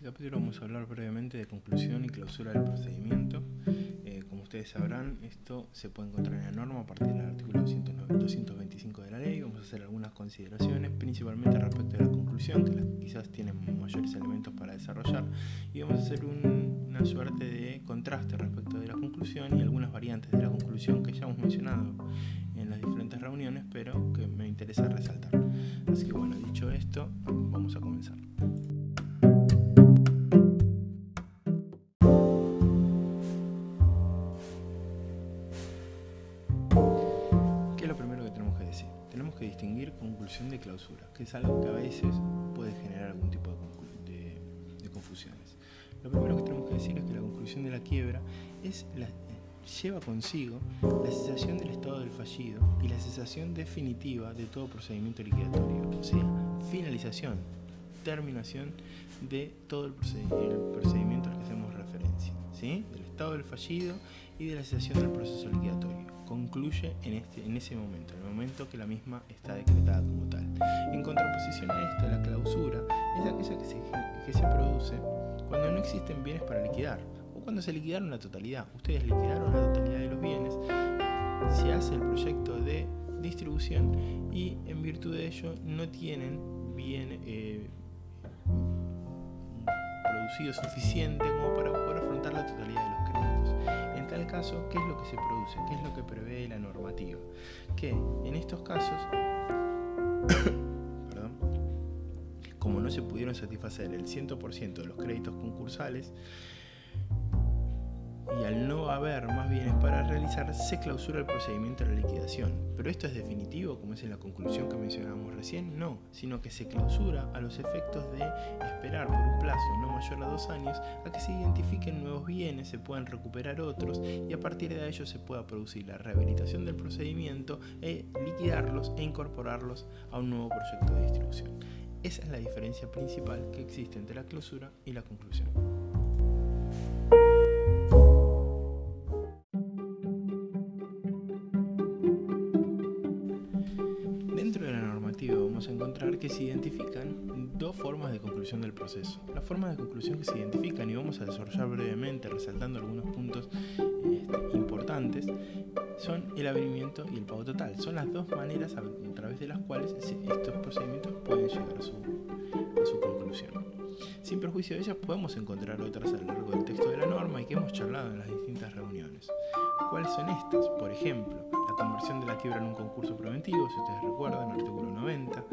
este capítulo vamos a hablar brevemente de conclusión y clausura del procedimiento. Eh, como ustedes sabrán, esto se puede encontrar en la norma a partir del artículo 225 de la ley. Vamos a hacer algunas consideraciones, principalmente respecto de la conclusión, que quizás tienen mayores elementos para desarrollar. Y vamos a hacer una suerte de contraste respecto de la conclusión y algunas variantes de la conclusión que ya hemos mencionado en las diferentes reuniones, pero que me interesa resaltar. Así que bueno, dicho esto, vamos a comenzar. De clausura, que es algo que a veces puede generar algún tipo de, confusiones. Lo primero que tenemos que decir es que la conclusión de la quiebra es la, lleva consigo la cesación del estado del fallido y la cesación definitiva de todo procedimiento liquidatorio, o sea, finalización, terminación de todo el procedimiento al que hacemos referencia, ¿sí? del estado del fallido y de la cesación del proceso liquidatorio concluye en, este, ese momento, en el momento que la misma está decretada como tal. En contraposición a esto, la clausura es aquella que se, produce cuando no existen bienes para liquidar o cuando se liquidaron la totalidad. Ustedes liquidaron la totalidad de los bienes, se hace el proyecto de distribución y en virtud de ello no tienen bien eh, producido suficiente como para afrontar la totalidad de los caso, ¿qué es lo que se produce? ¿Qué es lo que prevé la normativa? Que en estos casos, como no se pudieron satisfacer el 100% de los créditos concursales, y al no haber más bienes para realizar, se clausura el procedimiento de la liquidación. Pero esto es definitivo, como es en la conclusión que mencionábamos recién, no, sino que se clausura a los efectos de esperar por no mayor a dos años a que se identifiquen nuevos bienes, se puedan recuperar otros y a partir de ello se pueda producir la rehabilitación del procedimiento e liquidarlos e incorporarlos a un nuevo proyecto de distribución. Esa es la diferencia principal que existe entre la clausura y la conclusión. Encontrar que se identifican dos formas de conclusión del proceso. Las formas de conclusión que se identifican, y vamos a desarrollar brevemente resaltando algunos puntos este, importantes, son el avenimiento y el pago total. Son las dos maneras a, través de las cuales estos procedimientos pueden llegar a su, a su conclusión. Sin perjuicio de ellas, podemos encontrar otras a lo largo del texto de la norma y que hemos charlado en las distintas reuniones. ¿Cuáles son estas? Por ejemplo, conversión de la quiebra en un concurso preventivo, si ustedes recuerdan, artículo 90,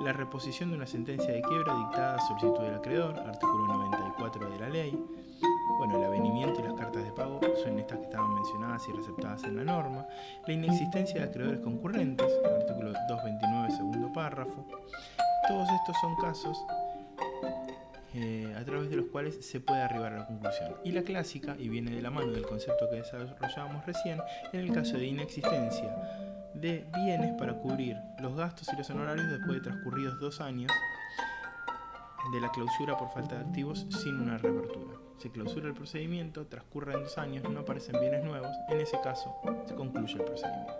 la reposición de una sentencia de quiebra dictada a solicitud del acreedor, artículo 94 de la ley, bueno, el avenimiento y las cartas de pago son estas que estaban mencionadas y receptadas en la norma, la inexistencia de acreedores concurrentes, artículo 229, segundo párrafo, todos estos son casos eh, a través de los cuales se puede arribar a la conclusión. Y la clásica, y viene de la mano del concepto que desarrollábamos recién, en el caso de inexistencia de bienes para cubrir los gastos y los honorarios después de transcurridos dos años de la clausura por falta de activos sin una reapertura. Se clausura el procedimiento, transcurren dos años, no aparecen bienes nuevos, en ese caso se concluye el procedimiento.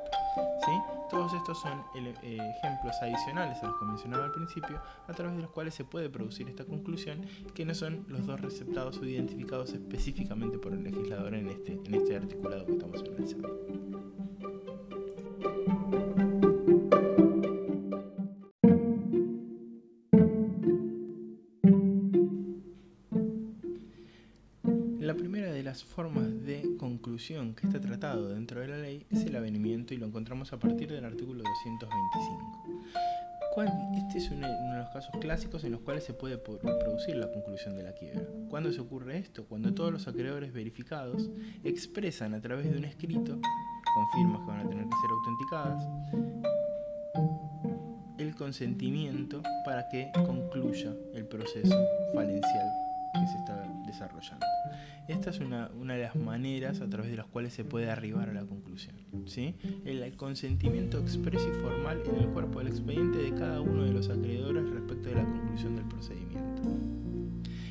¿Sí? Todos estos son eh, ejemplos adicionales a los que mencionaba al principio, a través de los cuales se puede producir esta conclusión, que no son los dos receptados o identificados específicamente por el legislador en este, en este articulado que estamos analizando. Que está tratado dentro de la ley es el avenimiento y lo encontramos a partir del artículo 225. Este es uno de los casos clásicos en los cuales se puede producir la conclusión de la quiebra. ¿Cuándo se ocurre esto? Cuando todos los acreedores verificados expresan a través de un escrito, con firmas que van a tener que ser autenticadas, el consentimiento para que concluya el proceso falencial que se está desarrollando. Esta es una, de las maneras a través de las cuales se puede arribar a la conclusión. ¿sí? El consentimiento expreso y formal en el cuerpo del expediente de cada uno de los acreedores respecto de la conclusión del procedimiento.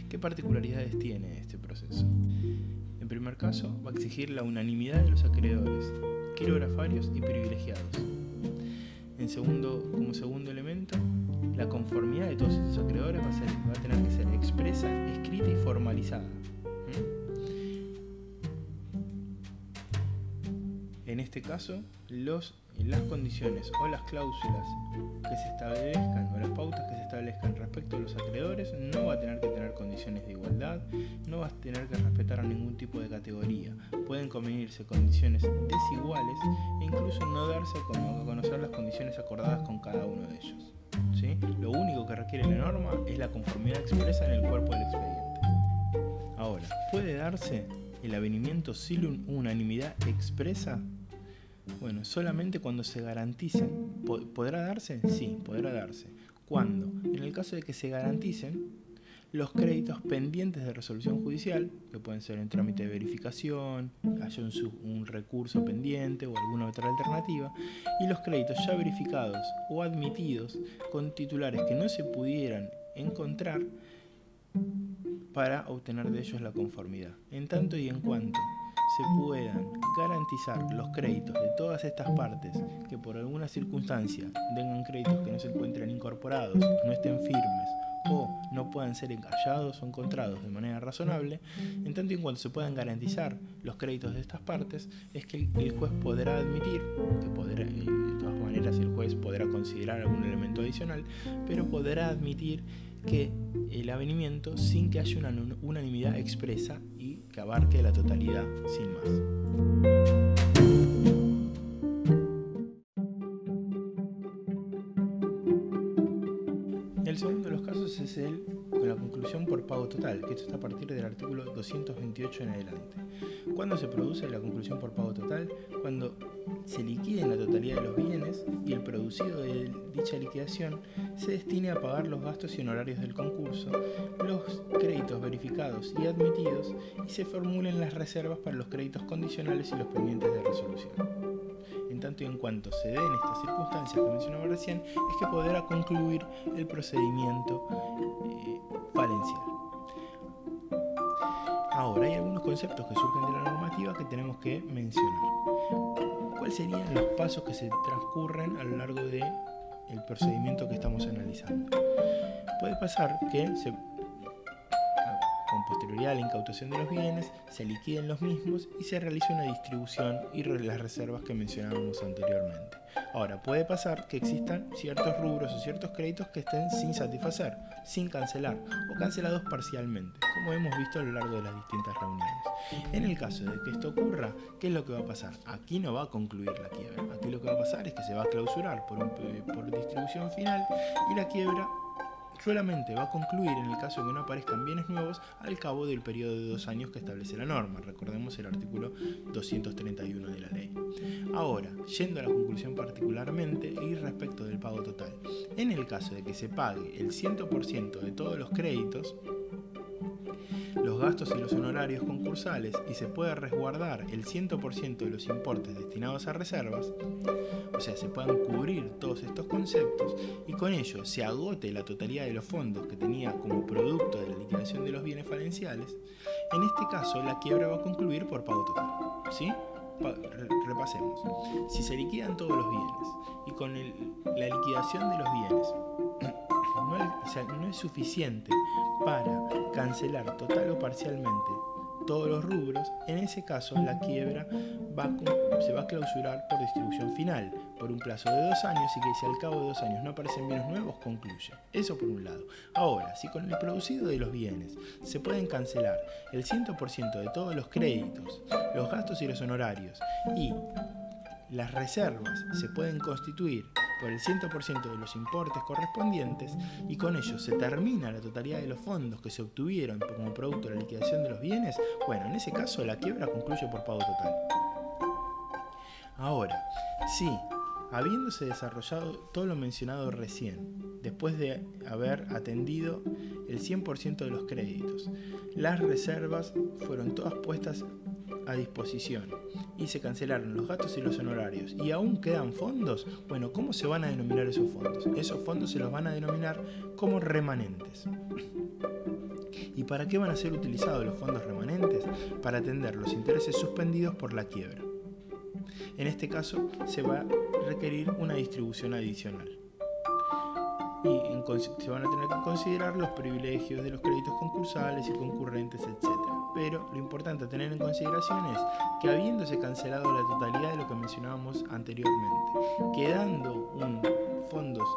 ¿Qué particularidades tiene este proceso? En primer caso, va a exigir la unanimidad de los acreedores, quirografarios y privilegiados. En segundo, como segundo elemento, La conformidad de todos estos acreedores va a, ser, tener que ser expresa, escrita y formalizada. En este caso, las condiciones o las cláusulas que se establezcan o las pautas que se establezcan respecto a los acreedores no va a tener que tener condiciones de igualdad, no va a tener que respetar a ningún tipo de categoría. Pueden convenirse condiciones desiguales e incluso no darse a conocer las condiciones acordadas con cada uno de ellos. ¿Sí? Lo único que requiere la norma es la conformidad expresa en el cuerpo del expediente. Ahora, ¿puede darse el avenimiento sin unanimidad expresa bueno, solamente cuando se garanticen. ¿Podrá darse? Sí, podrá darse. ¿Cuándo? En el caso de que se garanticen los créditos pendientes de resolución judicial, que pueden ser en trámite de verificación, haya un, un, recurso pendiente o alguna otra alternativa, y los créditos ya verificados o admitidos con titulares que no se pudieran encontrar para obtener de ellos la conformidad. En tanto y en cuanto se puedan garantizar los créditos de todas estas partes que por alguna circunstancia tengan créditos que no se encuentren incorporados, no estén firmes o no puedan ser hallados o encontrados de manera razonable, en tanto y en cuanto se puedan garantizar los créditos de estas partes, es que el juez podrá admitir, podrá, de todas maneras el juez podrá considerar algún elemento adicional, pero podrá admitir que el avenimiento sin que haya una unanimidad expresa que abarque la totalidad sin más. Total, que esto está a partir del artículo 228 en adelante. ¿Cuándo se produce la conclusión por pago total? Cuando se liquide la totalidad de los bienes y el producido de dicha liquidación se destine a pagar los gastos y honorarios del concurso, los créditos verificados y admitidos y se formulen las reservas para los créditos condicionales y los pendientes de resolución. En tanto y en cuanto se den estas circunstancias que mencionaba recién, es que podrá concluir el procedimiento conceptos que surgen de la normativa que tenemos que mencionar. ¿Cuáles serían los pasos que se transcurren a lo largo del el procedimiento que estamos analizando? Puede pasar que se posterioridad a la incautación de los bienes, se liquiden los mismos y se realice una distribución y las reservas que mencionábamos anteriormente. Ahora, puede pasar que existan ciertos rubros o ciertos créditos que estén sin satisfacer, sin cancelar o cancelados parcialmente, como hemos visto a lo largo de las distintas reuniones. En el caso de que esto ocurra, ¿qué es lo que va a pasar? Aquí no va a concluir la quiebra. Aquí lo que va a pasar es que se va a clausurar por, por distribución final y la quiebra solamente va a concluir en el caso de que no aparezcan bienes nuevos al cabo del periodo de dos años que establece la norma. Recordemos el artículo 231 de la ley. Ahora, yendo a la conclusión particularmente y respecto del pago total. En el caso de que se pague el 100% de todos los créditos, los gastos y los honorarios concursales y se pueda resguardar el 100% de los importes destinados a reservas, o sea, se puedan cubrir todos estos conceptos y con ello se agote la totalidad de los fondos que tenía como producto de la liquidación de los bienes falenciales, en este caso la quiebra va a concluir por pago total. ¿Sí? repasemos. Si se liquidan todos los bienes y con la liquidación de los bienes no es suficiente para cancelar total o parcialmente todos los rubros, en ese caso la quiebra se va a clausurar por distribución final, por un plazo de dos años y que si al cabo de dos años no aparecen bienes nuevos, concluye. Eso por un lado. Ahora, si con el producido de los bienes se pueden cancelar el 100% de todos los créditos, los gastos y los honorarios y las reservas se pueden constituir por el 100% de los importes correspondientes y con ello se termina la totalidad de los fondos que se obtuvieron como producto de la liquidación de los bienes, bueno, en ese caso la quiebra concluye por pago total. Ahora, si habiéndose desarrollado todo lo mencionado recién, después de haber atendido el 100% de los créditos, las reservas fueron todas puestas a disposición y se cancelaron los gastos y los honorarios y aún quedan fondos, bueno, ¿cómo se van a denominar esos fondos? Esos fondos se los van a denominar como remanentes. ¿Y para qué van a ser utilizados los fondos remanentes? Para atender los intereses suspendidos por la quiebra. En este caso se va a requerir una distribución adicional. y se van a tener que considerar los privilegios de los créditos concursales y concurrentes, etc. Lo importante a tener en consideración es que habiéndose cancelado la totalidad de lo que mencionábamos anteriormente, quedando fondos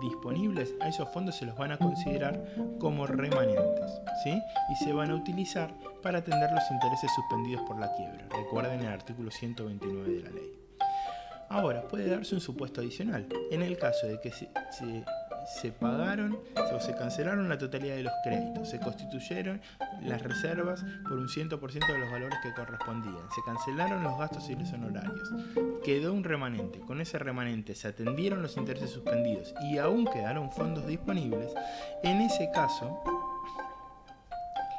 disponibles, a esos fondos se los van a considerar como remanentes, ¿sí? Y se van a utilizar para atender los intereses suspendidos por la quiebra. Recuerden el artículo 129 de la ley. Ahora, puede darse un supuesto adicional. En el caso de que se pagaron o se cancelaron la totalidad de los créditos, se constituyeron las reservas por un 100% de los valores que correspondían, se cancelaron los gastos y los honorarios, quedó un remanente, con ese remanente se atendieron los intereses suspendidos y aún quedaron fondos disponibles, en ese caso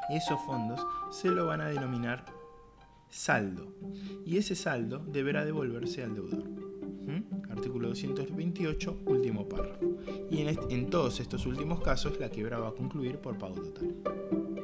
esos fondos se lo van a denominar saldo. Y ese saldo deberá devolverse al deudor artículo 228, último párrafo. Y en, todos estos últimos casos la quiebra va a concluir por pago total.